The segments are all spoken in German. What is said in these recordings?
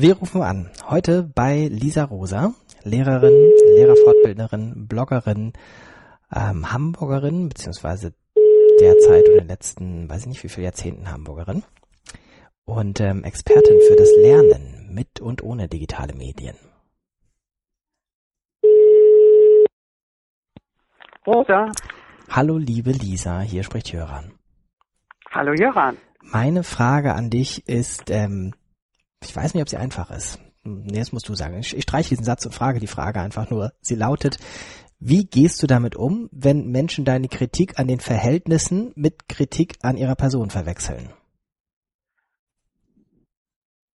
Wir rufen an. Heute bei Lisa Rosa, Lehrerin, Lehrerfortbildnerin, Bloggerin, ähm, Hamburgerin, beziehungsweise derzeit oder in den letzten, weiß ich nicht wie viele Jahrzehnten Hamburgerin und ähm, Expertin für das Lernen mit und ohne digitale Medien. Rosa. Hallo liebe Lisa, hier spricht Jöran. Hallo Jöran. Meine Frage an dich ist, ähm, ich weiß nicht, ob sie einfach ist. Nee, das musst du sagen. Ich, ich streiche diesen Satz und frage die Frage einfach nur. Sie lautet, wie gehst du damit um, wenn Menschen deine Kritik an den Verhältnissen mit Kritik an ihrer Person verwechseln?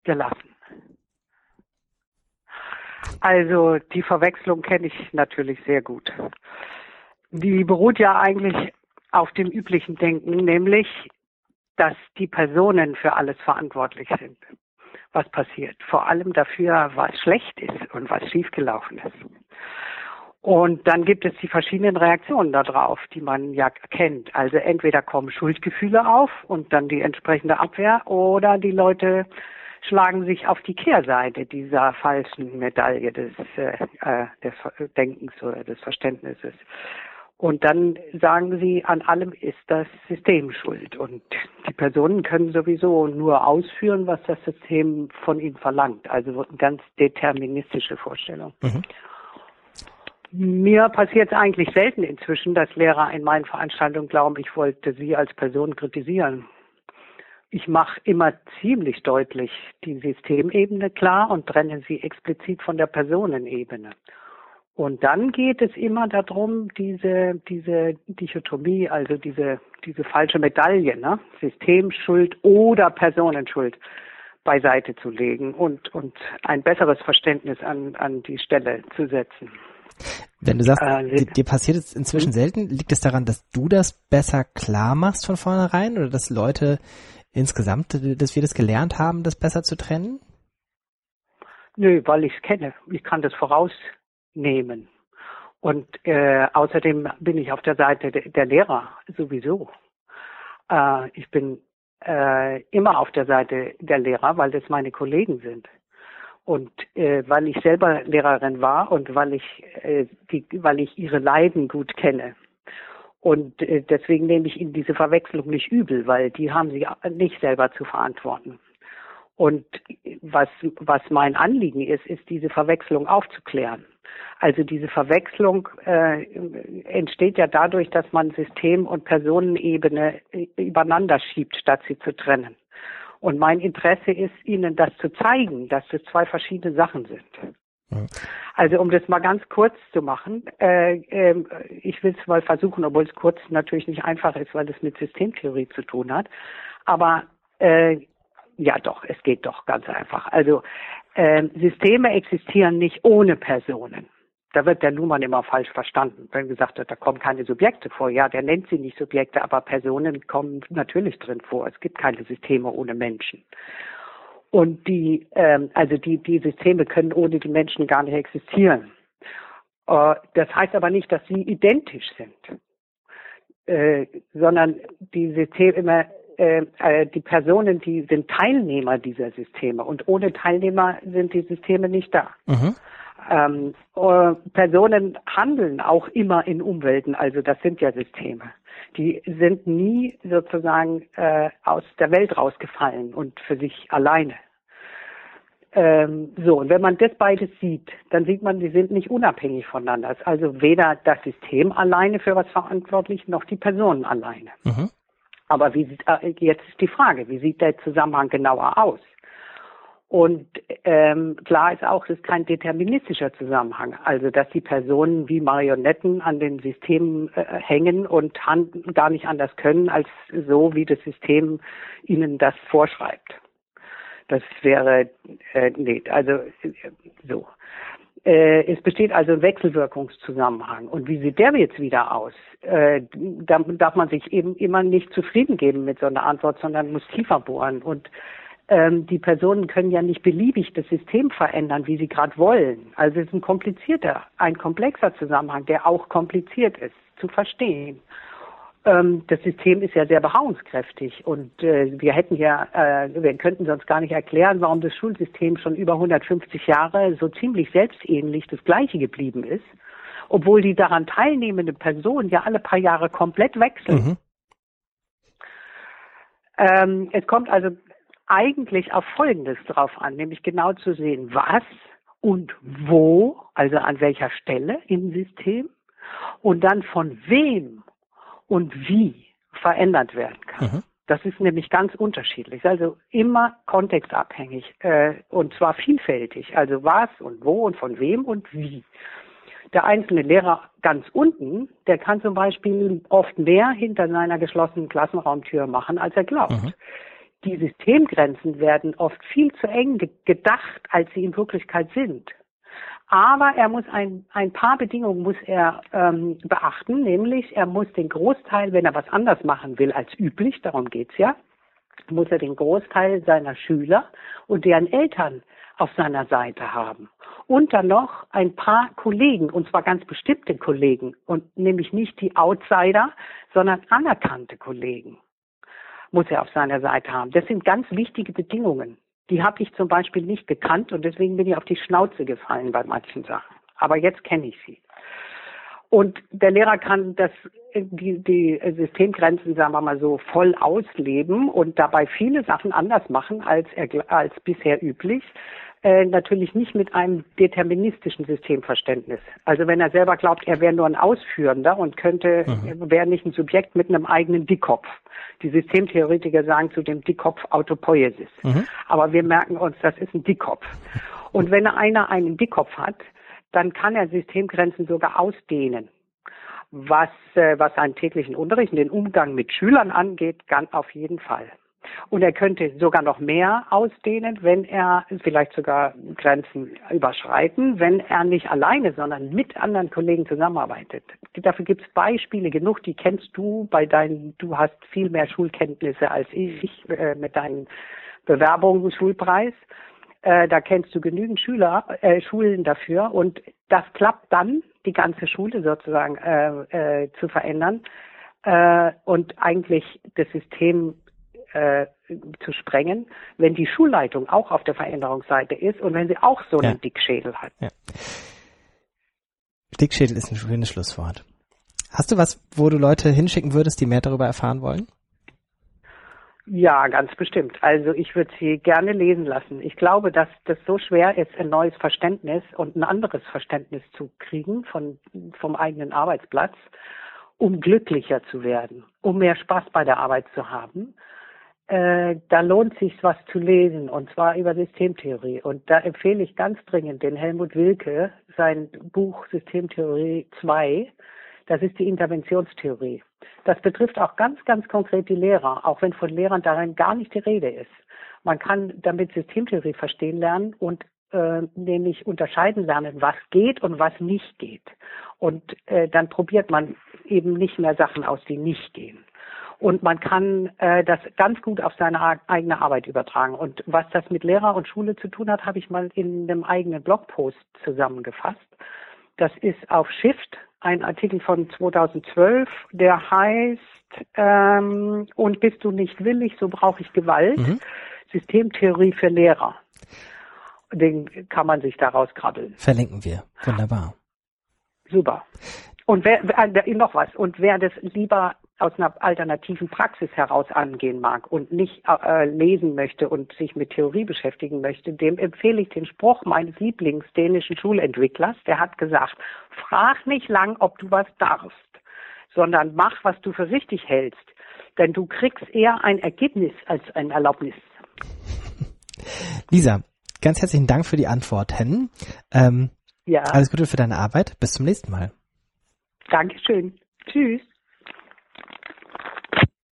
Gelassen. Also die Verwechslung kenne ich natürlich sehr gut. Die beruht ja eigentlich auf dem üblichen Denken, nämlich, dass die Personen für alles verantwortlich sind was passiert. Vor allem dafür, was schlecht ist und was schiefgelaufen ist. Und dann gibt es die verschiedenen Reaktionen darauf, die man ja kennt. Also entweder kommen Schuldgefühle auf und dann die entsprechende Abwehr oder die Leute schlagen sich auf die Kehrseite dieser falschen Medaille des, äh, äh des Denkens oder des Verständnisses. Und dann sagen sie, an allem ist das System schuld. Und die Personen können sowieso nur ausführen, was das System von ihnen verlangt. Also eine ganz deterministische Vorstellung. Mhm. Mir passiert es eigentlich selten inzwischen, dass Lehrer in meinen Veranstaltungen glauben, ich wollte sie als Person kritisieren. Ich mache immer ziemlich deutlich die Systemebene klar und trenne sie explizit von der Personenebene. Und dann geht es immer darum, diese, diese Dichotomie, also diese, diese falsche Medaille, ne? Systemschuld oder Personenschuld beiseite zu legen und, und ein besseres Verständnis an, an die Stelle zu setzen. Wenn du sagst, äh, dir, passiert es inzwischen hm? selten, liegt es daran, dass du das besser klar machst von vornherein oder dass Leute insgesamt, dass wir das gelernt haben, das besser zu trennen? Nö, weil ich es kenne. Ich kann das voraus nehmen. Und äh, außerdem bin ich auf der Seite de der Lehrer sowieso. Äh, ich bin äh, immer auf der Seite der Lehrer, weil das meine Kollegen sind. Und äh, weil ich selber Lehrerin war und weil ich, äh, die, weil ich ihre Leiden gut kenne. Und äh, deswegen nehme ich ihnen diese Verwechslung nicht übel, weil die haben sie nicht selber zu verantworten. Und was, was mein Anliegen ist, ist diese Verwechslung aufzuklären. Also diese Verwechslung äh, entsteht ja dadurch, dass man System- und Personenebene übereinander schiebt, statt sie zu trennen. Und mein Interesse ist, Ihnen das zu zeigen, dass das zwei verschiedene Sachen sind. Also um das mal ganz kurz zu machen, äh, äh, ich will es mal versuchen, obwohl es kurz natürlich nicht einfach ist, weil es mit Systemtheorie zu tun hat. Aber äh, ja doch, es geht doch ganz einfach. Also äh, Systeme existieren nicht ohne Personen. Da wird der Luhmann immer falsch verstanden. Wenn gesagt wird, da kommen keine Subjekte vor. Ja, der nennt sie nicht Subjekte, aber Personen kommen natürlich drin vor. Es gibt keine Systeme ohne Menschen. Und die, ähm, also die, die Systeme können ohne die Menschen gar nicht existieren. Äh, das heißt aber nicht, dass sie identisch sind, äh, sondern die Systeme äh, äh, die Personen, die sind Teilnehmer dieser Systeme und ohne Teilnehmer sind die Systeme nicht da. Mhm. Ähm, äh, Personen handeln auch immer in Umwelten, also das sind ja Systeme. Die sind nie sozusagen äh, aus der Welt rausgefallen und für sich alleine. Ähm, so, und wenn man das beides sieht, dann sieht man, die sind nicht unabhängig voneinander. Also weder das System alleine für was verantwortlich, noch die Personen alleine. Mhm. Aber wie äh, jetzt ist die Frage, wie sieht der Zusammenhang genauer aus? Und ähm, klar ist auch, es ist kein deterministischer Zusammenhang. Also dass die Personen wie Marionetten an den Systemen äh, hängen und gar nicht anders können, als so, wie das System ihnen das vorschreibt. Das wäre äh, nee, also äh, so. Äh, es besteht also ein Wechselwirkungszusammenhang. Und wie sieht der jetzt wieder aus? Äh, da darf man sich eben immer nicht zufrieden geben mit so einer Antwort, sondern muss tiefer bohren. Und ähm, die Personen können ja nicht beliebig das System verändern, wie sie gerade wollen. Also es ist ein komplizierter, ein komplexer Zusammenhang, der auch kompliziert ist zu verstehen. Ähm, das System ist ja sehr beharrungskräftig und äh, wir hätten ja, äh, wir könnten sonst gar nicht erklären, warum das Schulsystem schon über 150 Jahre so ziemlich selbstähnlich das gleiche geblieben ist, obwohl die daran teilnehmenden Personen ja alle paar Jahre komplett wechseln. Mhm. Ähm, es kommt also eigentlich auf Folgendes drauf an, nämlich genau zu sehen, was und wo, also an welcher Stelle im System und dann von wem und wie verändert werden kann. Mhm. Das ist nämlich ganz unterschiedlich, also immer kontextabhängig äh, und zwar vielfältig. Also was und wo und von wem und wie. Der einzelne Lehrer ganz unten, der kann zum Beispiel oft mehr hinter seiner geschlossenen Klassenraumtür machen, als er glaubt. Mhm. Die Systemgrenzen werden oft viel zu eng gedacht, als sie in Wirklichkeit sind. Aber er muss ein, ein paar Bedingungen muss er ähm, beachten, nämlich er muss den Großteil, wenn er was anders machen will als üblich, darum geht's ja, muss er den Großteil seiner Schüler und deren Eltern auf seiner Seite haben. Und dann noch ein paar Kollegen, und zwar ganz bestimmte Kollegen, und nämlich nicht die Outsider, sondern anerkannte Kollegen muss er auf seiner Seite haben. Das sind ganz wichtige Bedingungen. Die habe ich zum Beispiel nicht gekannt und deswegen bin ich auf die Schnauze gefallen bei manchen Sachen. Aber jetzt kenne ich sie. Und der Lehrer kann das, die, die Systemgrenzen, sagen wir mal so, voll ausleben und dabei viele Sachen anders machen als, als bisher üblich. Äh, natürlich nicht mit einem deterministischen Systemverständnis. Also wenn er selber glaubt, er wäre nur ein Ausführender und könnte, mhm. wäre nicht ein Subjekt mit einem eigenen Dickkopf. Die Systemtheoretiker sagen zu dem Dickkopf Autopoiesis. Mhm. Aber wir merken uns, das ist ein Dickkopf. Und wenn einer einen Dickkopf hat, dann kann er Systemgrenzen sogar ausdehnen. Was, äh, was seinen täglichen Unterricht und den Umgang mit Schülern angeht, ganz auf jeden Fall. Und er könnte sogar noch mehr ausdehnen, wenn er vielleicht sogar Grenzen überschreiten, wenn er nicht alleine, sondern mit anderen Kollegen zusammenarbeitet. Dafür gibt es Beispiele genug, die kennst du bei deinen, du hast viel mehr Schulkenntnisse als ich äh, mit deinen Bewerbungen, Schulpreis. Äh, da kennst du genügend Schüler, äh, Schulen dafür und das klappt dann, die ganze Schule sozusagen äh, äh, zu verändern äh, und eigentlich das System äh, zu sprengen, wenn die Schulleitung auch auf der Veränderungsseite ist und wenn sie auch so einen ja. Dickschädel hat. Ja. Dickschädel ist ein schönes Schlusswort. Hast du was, wo du Leute hinschicken würdest, die mehr darüber erfahren wollen? Ja, ganz bestimmt. Also ich würde sie gerne lesen lassen. Ich glaube, dass das so schwer ist, ein neues Verständnis und ein anderes Verständnis zu kriegen von, vom eigenen Arbeitsplatz, um glücklicher zu werden, um mehr Spaß bei der Arbeit zu haben äh, da lohnt sich was zu lesen und zwar über Systemtheorie. Und da empfehle ich ganz dringend den Helmut Wilke, sein Buch Systemtheorie 2. Das ist die Interventionstheorie. Das betrifft auch ganz, ganz konkret die Lehrer, auch wenn von Lehrern darin gar nicht die Rede ist. Man kann damit Systemtheorie verstehen lernen und äh, nämlich unterscheiden lernen, was geht und was nicht geht. Und äh, dann probiert man eben nicht mehr Sachen aus, die nicht gehen. Und man kann äh, das ganz gut auf seine eigene Arbeit übertragen. Und was das mit Lehrer und Schule zu tun hat, habe ich mal in einem eigenen Blogpost zusammengefasst. Das ist auf Shift, ein Artikel von 2012, der heißt ähm, Und bist du nicht willig, so brauche ich Gewalt. Mhm. Systemtheorie für Lehrer. Den kann man sich daraus krabbeln. Verlinken wir. Wunderbar. Super. Und wer, äh, noch was. Und wer das lieber aus einer alternativen Praxis heraus angehen mag und nicht äh, lesen möchte und sich mit Theorie beschäftigen möchte, dem empfehle ich den Spruch meines Lieblingsdänischen Schulentwicklers. Der hat gesagt, frag nicht lang, ob du was darfst, sondern mach, was du für richtig hältst. Denn du kriegst eher ein Ergebnis als ein Erlaubnis. Lisa, ganz herzlichen Dank für die Antworten. Ähm, ja. Alles Gute für deine Arbeit. Bis zum nächsten Mal. Dankeschön. Tschüss.